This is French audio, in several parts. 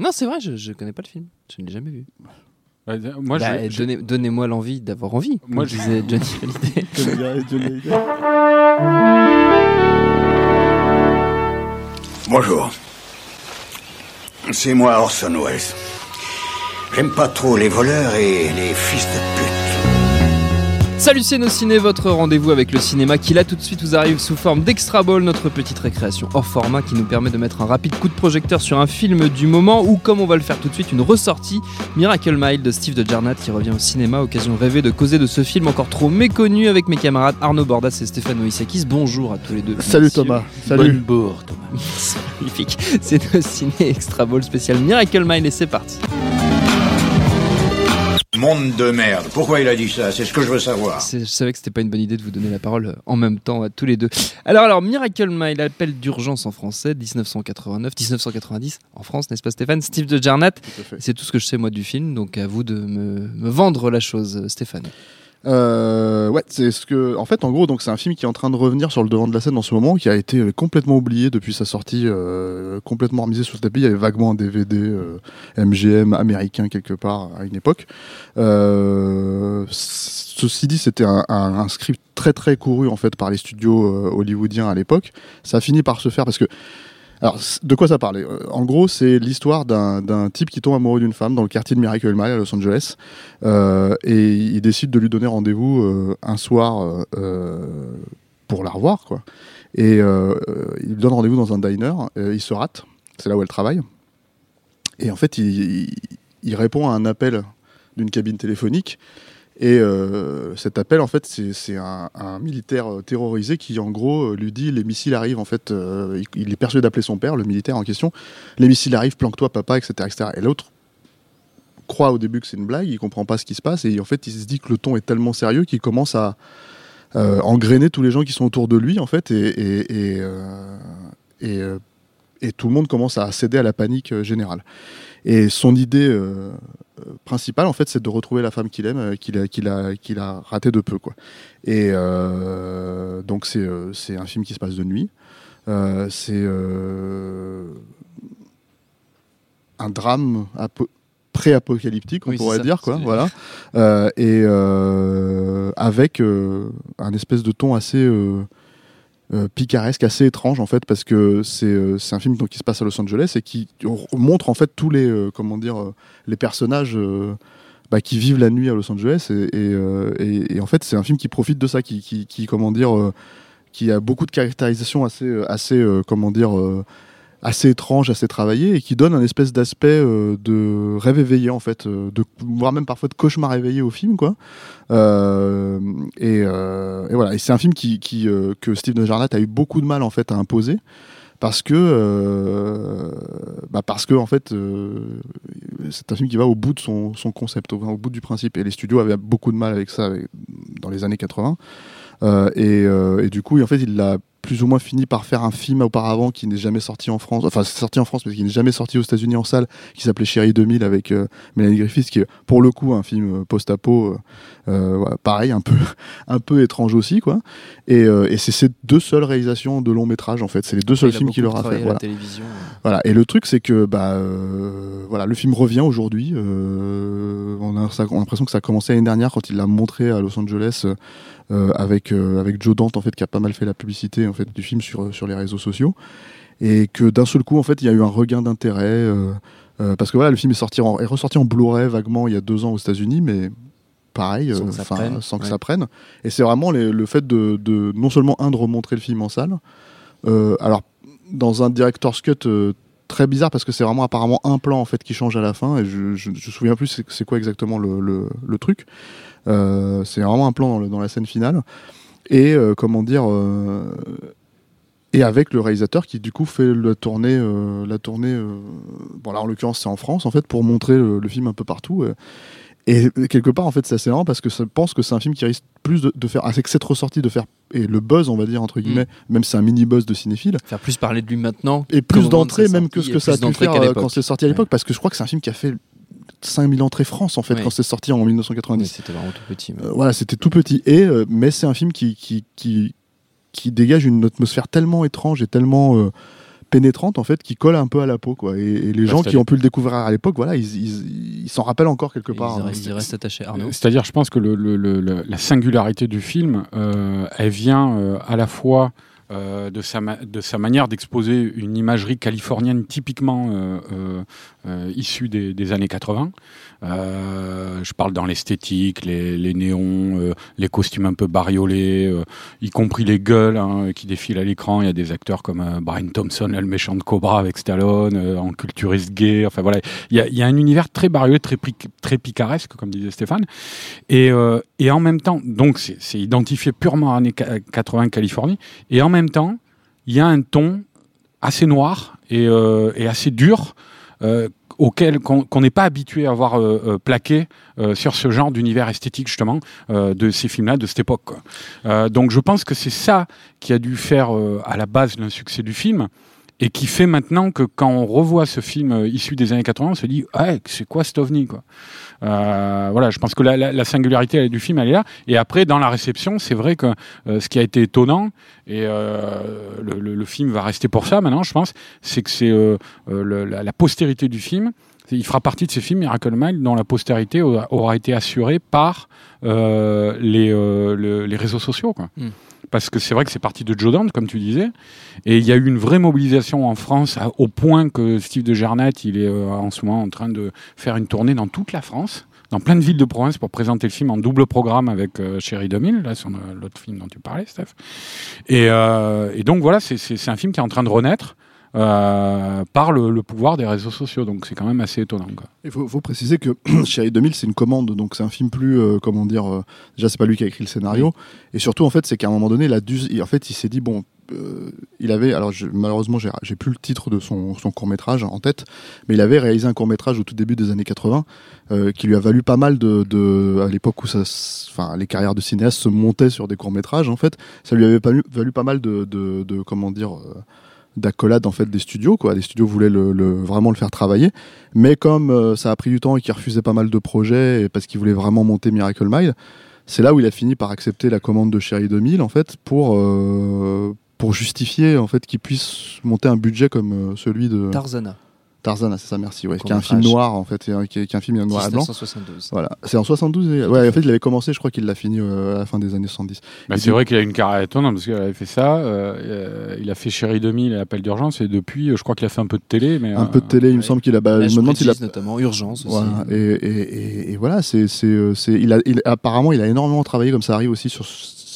Non, c'est vrai, je, je connais pas le film. Je ne l'ai jamais vu. Moi, Bah, je, je- donnez- Donnez-moi l'envie d'avoir envie. Moi, Moi, je- disais Hallyday. Johnny Hallyday. Bonjour. C'est moi Orson Welles. J'aime pas trop les voleurs et les fils de pute. Salut c'est nos ciné, votre rendez-vous avec le cinéma qui là tout de suite vous arrive sous forme d'Extra Ball, notre petite récréation hors format qui nous permet de mettre un rapide coup de projecteur sur un film du moment ou comme on va le faire tout de suite, une ressortie Miracle Mile de Steve de Jarnat qui revient au cinéma, occasion rêvée de causer de ce film encore trop méconnu avec mes camarades Arnaud Bordas et Stéphane Moïsakis. Bonjour à tous les deux. Salut messieurs. Thomas. Salut. bourre Thomas. Magnifique. C'est nos ciné Extra Ball spécial Miracle Mile et c'est parti. Monde de merde. Pourquoi il a dit ça? C'est ce que je veux savoir. C'est- Je savais que c'était pas une bonne idée de vous donner la parole euh, en même temps à tous les deux. Alors, alors, Miracle Mile, appel d'urgence en français, 1989, 1990 en France, n'est-ce pas Stéphane? Steve de Jarnat, c'est tout ce que je sais moi du film, donc à vous de me, me vendre la chose, Stéphane. Euh, ouais, c'est ce que, en fait, en gros, donc c'est un film qui est en train de revenir sur le devant de la scène en ce moment, qui a été euh, complètement oublié depuis sa sortie, euh, complètement remisé sous le tapis. Il y avait vaguement un DVD euh, MGM américain quelque part à une époque. Euh, ceci dit, c'était un, un- un script très très couru en fait par les studios euh, hollywoodiens à l'époque. Ça a fini par se faire parce que alors, de quoi ça parlait Euh, En gros, c'est l'histoire d'un type qui tombe amoureux d'une femme dans le quartier de Miracle Mile à Los Angeles. Euh, et il décide de lui donner rendez-vous euh, un soir pour la revoir. Quoi. Et il donne rendez-vous dans un diner. il se rate. C'est là où elle travaille. Et en fait, il répond à un appel d'une cabine téléphonique. Et euh, cet appel, en fait, c'est un, militaire euh, terrorisé qui, en gros, euh, lui dit les missiles arrivent. En fait, il, est persuadé d'appeler son père, le militaire en question. Les missiles arrivent, planque-toi, papa, etc., etc. Et l'autre croit au début que c'est une blague, il comprend pas ce qui se passe, et en fait, il se dit que le ton est tellement sérieux qu'il commence à euh, engrainer tous les gens qui sont autour de lui, en fait, et tout le monde commence à céder à la panique générale. Et son idée principale, en fait, c'est de retrouver la femme qu'il aime, euh, qu'il a, qu'il a, qu'il a raté de peu, quoi. Et euh, donc, c'est euh, c'est un film qui se passe de nuit. C'est un drame apo- pré-apocalyptique, on Oui, pourrait ça, dire, quoi. Voilà. Euh, et euh, avec euh, un espèce de ton assez euh, picaresque, assez étrange en fait, parce que c'est euh, un film qui se passe à Los Angeles et qui montre en fait tous les euh, comment dire euh, les personnages. bah, qui vivent la nuit à Los Angeles et, en fait c'est un film qui profite de ça qui, qui, comment dire qui a beaucoup de caractérisation assez assez comment dire assez étrange assez travaillé et qui donne un espèce d'aspect euh, de rêve éveillé en fait euh, voire même parfois de cauchemar éveillé au film quoi. Euh, et, voilà. Et c'est un film qui, qui que Steve de Jarnat a eu beaucoup de mal en fait à imposer parce que bah parce que en fait c'est un film qui va au bout de son, concept au, bout du principe. Et les studios avaient beaucoup de mal avec ça dans les années 80 Euh, et, euh, et du coup en fait il l'a plus ou moins fini par faire un film auparavant qui n'est jamais sorti en France enfin sorti en France mais qui n'est jamais sorti aux États-Unis en salle qui s'appelait Chérie 2000 avec euh, Mélanie Griffith qui est pour le coup un film euh, post-apo euh, euh, pareil un peu un peu étrange aussi quoi et, euh, et c'est ces deux seules réalisations de long métrage en fait c'est les deux seuls films qu'il aura fait à la voilà. télévision. Voilà. Et le truc, c'est que bah, voilà, le film revient aujourd'hui. On, a, a l'impression que ça a commencé l'année dernière quand il l'a montré à Los Angeles avec, euh, avec Joe Dante, en fait, qui a pas mal fait la publicité en fait, du film sur, sur les réseaux sociaux. Et que d'un seul coup, en fait, il y a eu un regain d'intérêt. euh, euh, parce que voilà, le film est, sorti en- est ressorti en Blu-ray vaguement il y a deux ans aux États-Unis, mais pareil, Sans euh, que ça prenne, sans que ouais. ça prenne. Et c'est vraiment les- le fait de, de non seulement un de remontrer le film en salle, euh, alors dans un director's cut euh, très bizarre parce que c'est vraiment apparemment un plan en fait qui change à la fin et je je, souviens plus c'est, quoi exactement le, le, truc. Euh, c'est vraiment un plan dans, la scène finale et euh, comment dire euh, et avec le réalisateur qui du coup fait la tournée, la tournée. bon là en l'occurrence c'est en France en fait pour montrer le, film un peu partout. et quelque part en fait c'est assez marrant parce que je pense que c'est un film qui risque plus de, de faire, avec cette ressortie de faire et le buzz on va dire entre guillemets, même si c'est un mini buzz de cinéphile. Faire plus parler de lui maintenant. Et plus d'entrées même que ce que ça a pu faire euh, quand c'est sorti à l'époque parce que je crois que c'est un film qui a fait 5000 entrées France en fait Ouais. quand c'est sorti en 1990. Oui, C'était vraiment tout petit. mais- Euh, voilà, c'était tout petit. Et euh, mais c'est un film qui qui, qui qui dégage une atmosphère tellement étrange et tellement euh, pénétrante en fait qui colle un peu à la peau quoi. Et, et les Bah, gens qui ont pu le découvrir à l'époque, voilà, ils ils- ils s'en rappellent encore quelque Ils, part. hein. ils restent attachés. Arnaud. C'est-à-dire, je pense que le, le- le- le- la singularité du film, euh, elle vient euh, à la fois euh, de, sa de sa manière d'exposer une imagerie californienne typiquement euh, euh, euh, issue des, des années 80. Euh, je parle dans l'esthétique, les, les néons, les costumes un peu bariolés, y compris les gueules hein, qui défilent à l'écran. Il y a des acteurs comme Brian Thompson, le méchant de Cobra avec Stallone, en culturiste gay. Enfin voilà, il y a, y a un univers très bariolé, très, très picaresque, comme disait Stéphane. Et, et en même temps, donc c'est identifié purement années ca- 80 Californie. Et temps, il y a un ton assez noir et, euh, assez dur. euh, auquel qu'on n'est pas habitué à voir euh, plaqué sur ce genre d'univers esthétique justement de ces films-là de cette époque. donc je pense que c'est ça qui a dû faire à la base le succès du film et qui fait maintenant que quand on revoit ce film euh, issu des années 80, on se dit ouais c'est quoi cet ovni quoi? Euh, voilà, je pense que la, la- la singularité du film elle est là. Et après dans la réception, c'est vrai que euh, ce qui a été étonnant et euh, le, film va rester pour ça maintenant, je pense, c'est que c'est la postérité du film. Il fera partie de ces films Miracle Mile dont la postérité aura, été assurée par euh, les, euh, le- les réseaux sociaux. Quoi. Mm. Parce que c'est vrai que c'est parti de Joe Dante, comme tu disais, et il y a eu une vraie mobilisation en France à- au point que Steve de Gernet, il est euh, en ce moment en train de faire une tournée dans toute la France, dans plein de villes de province pour présenter le film en double programme avec euh, Chérie 2000, là, euh, l'autre film dont tu parlais, Steph. Et, euh, et donc voilà, c'est un film qui est en train de renaître euh, par le, le pouvoir des réseaux sociaux, donc c'est quand même assez étonnant. Quoi. Il faut, faut préciser que Chérie 2000, c'est une commande, donc c'est un film plus, euh, comment dire, euh, déjà c'est pas lui qui a écrit le scénario, et surtout en fait c'est qu'à un moment donné, il a dû, il- en fait il s'est dit bon, euh, il avait, alors je- malheureusement j'ai j'ai plus le titre de son, son court métrage en tête, mais il avait réalisé un court métrage au tout début des années 80 euh, qui lui a valu pas mal de, de à l'époque où ça, enfin les carrières de cinéastes se montaient sur des courts métrages en fait, ça lui avait valu pas mal de, de, de comment dire. D'accolades en fait des studios quoi. Les studios voulaient vraiment le faire travailler. Mais comme euh, ça a pris du temps et qu'il refusait pas mal de projets et parce qu'il voulait vraiment monter Miracle Mile, c'est là où il a fini par accepter la commande de Chérie 2000 en fait pour euh, pour justifier en fait qu'il puisse monter un budget comme euh, celui de Tarzana, Tarzan, c'est ça, merci, ouais, qui est un film noir en fait, qui est, qui est un film noir et blanc. 1972. Voilà, c'est en 72. et- Ouais, en fait, il avait commencé, je crois qu'il l'a fini euh, à la fin des années 70. Bah, c'est du- vrai qu'il a une carrière étonnante parce qu'il avait fait ça. euh, euh, il a fait Chérie 2000 et Appel d'urgence et depuis, je crois qu'il a fait un peu de télé. Mais, Un euh, peu de télé, il me semble qu'il a. Bah, je me demande s'il a. notamment Urgence aussi. Voilà, et, et, et, et voilà, c'est, c'est, c'est, il a, il, apparemment, il a énormément travaillé, comme ça arrive aussi sur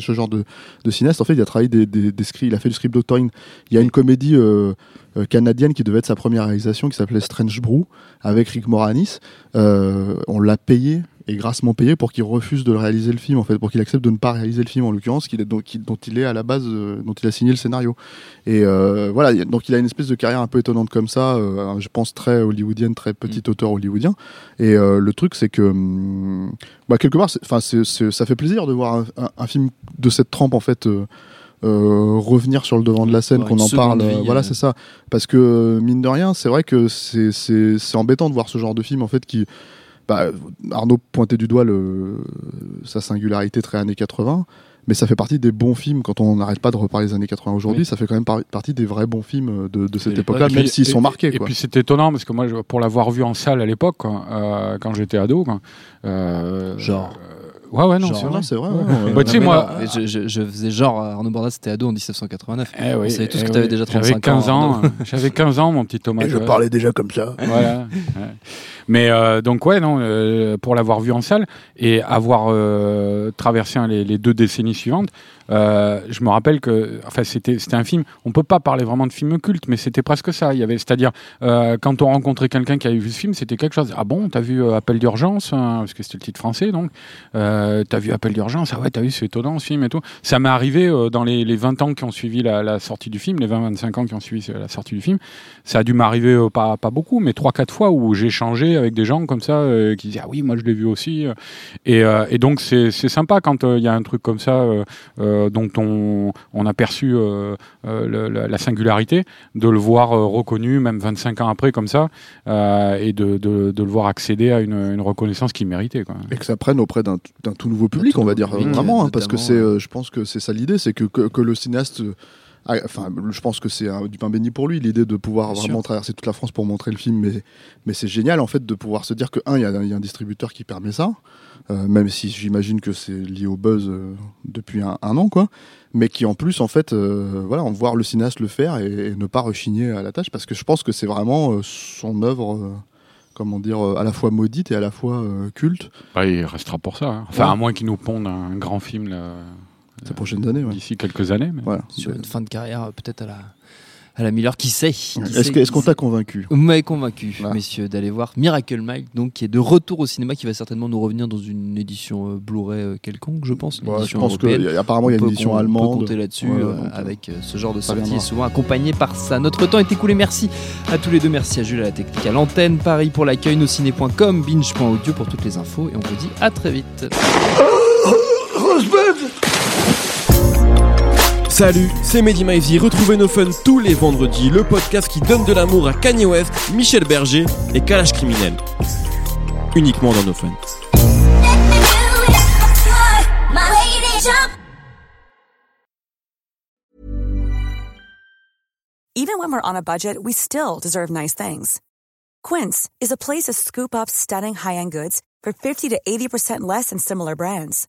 ce, genre de, cinéaste. En fait, il a travaillé des scripts, il a fait du script doctoring. Il y a une comédie euh, euh, canadienne qui devait être sa première réalisation, qui s'appelait Strange Brew, avec Rick Moranis. Euh, on l'a payé et grassement payé pour qu'il refuse de réaliser le film, en fait, pour qu'il accepte de ne pas réaliser le film, en l'occurrence, qu'il est, donc, qui- dont il est à la base, euh, dont il a signé le scénario. Et euh, voilà, donc il a une espèce de carrière un peu étonnante comme ça, euh, je pense très hollywoodienne, très petit auteur hollywoodien. Et le truc, c'est que, hum, bah, quelque part, enfin, ça fait plaisir de voir un, un- un film de cette trempe, en fait. euh, revenir sur le devant de la scène, qu'on en parle, vie, voilà, euh. c'est ça. Parce que mine de rien, c'est vrai que c'est embêtant de voir ce genre de film en fait qui, bah, Arnaud pointait du doigt le, sa singularité très années 80, mais ça fait partie des bons films quand on n'arrête pas de reparler des années 80 aujourd'hui. Oui. Ça fait quand même par- partie des vrais bons films de, de cette Et époque-là, Et même s'ils sont et- marqués. Et quoi. puis c'est étonnant parce que moi, pour l'avoir vu en salle à l'époque, euh, quand j'étais ado, quoi, euh, Genre. euh, ouais, ouais, non, c'est vrai. c'est vrai. Ouais. ouais, Bah, tu sais, moi- non, je, je- je faisais genre Arnaud Bordas c'était ado en 1989. Eh oui, On savait tous eh que t'avais oui. déjà J'avais 35 ans, 15 ans. Arnaud. J'avais 15 ans, mon petit Thomas. Et je parlais déjà comme ça. voilà. ouais. Mais euh, donc ouais, non, euh, pour l'avoir vu en salle et avoir euh, traversé hein, les, les deux décennies suivantes, euh, je me rappelle que, enfin, c'était c'était un film. On peut pas parler vraiment de film culte, mais c'était presque ça. Il y avait, c'est-à-dire, euh, quand on rencontrait quelqu'un qui avait vu ce film, c'était quelque chose. Ah bon, t'as vu euh, Appel d'urgence, hein, parce que c'était le titre français, donc. Euh, t'as vu Appel d'urgence Ah ouais, t'as vu, c'est étonnant ce film et tout. Ça m'est arrivé euh, dans les, les 20 ans qui ont suivi la, sortie du film, les 20-25 ans qui ont suivi la sortie du film. Ça a dû m'arriver euh, pas pas beaucoup, mais trois quatre fois où j'ai échangé avec des gens comme ça euh, qui disaient ah oui, moi je l'ai vu aussi. Et, euh, donc c'est sympa quand euh, il y a un truc comme ça euh, euh, dont on, on a perçu euh, euh, la, la singularité, de le voir euh, reconnu même 25 ans après comme ça, euh, et de, de, le voir accéder à une, une reconnaissance qu'il méritait. Quoi. Et que ça prenne auprès d'un d'un tout nouveau public, tout on va dire public, vraiment, hein, parce que c'est, euh, je pense que c'est ça l'idée, c'est que, que que le cinéaste, euh, enfin, je pense que c'est un- du pain béni pour lui l'idée de pouvoir Bien vraiment sûr. traverser toute la France pour montrer le film, mais mais c'est génial en fait de pouvoir se dire que un, il y, a un- il y a un distributeur qui permet ça, euh, même si j'imagine que c'est lié au buzz euh, depuis un, un an quoi, mais qui en plus en fait, euh, voilà, on voir le cinéaste le faire et, et ne pas rechigner à la tâche, parce que je pense que c'est vraiment son œuvre. Comment dire, euh, à la fois maudite et à la fois euh, culte Bah, il restera pour ça. hein. Enfin, Ouais. à moins qu'il nous ponde un grand film là, ces prochaines années. ouais. d'ici quelques années. Mais... Voilà. Sur une fin de carrière, euh, peut-être à la, à la Miller, qui sait qui Est-ce qu'on t'a convaincu? Vous m'avez convaincu, messieurs, d'aller voir Miracle Mike, donc qui est de retour au cinéma, qui va certainement nous revenir dans une édition euh, Blu-ray euh, quelconque, je pense. une Ouais, Je pense qu'apparemment il y a une édition com- On allemande. peut compter là-dessus Ouais, euh, avec euh, ce genre de sortie, souvent accompagné par ça. Notre temps est écoulé. Merci à tous les deux. Merci à Jules à la technique, à l'antenne, Paris pour l'accueil, nosciné.com, binge.audio pour toutes les infos. Et on vous dit à très vite. Salut, c'est Mehdi Maizy. Retrouvez nos fun tous les vendredis, le podcast qui donne de l'amour à Kanye West, Michel Berger et Kalash Criminel. Uniquement dans nos fun. Even when we're on a budget, we still deserve nice things. Quince is a place to scoop up stunning high-end goods for 50 to 80% less than similar brands.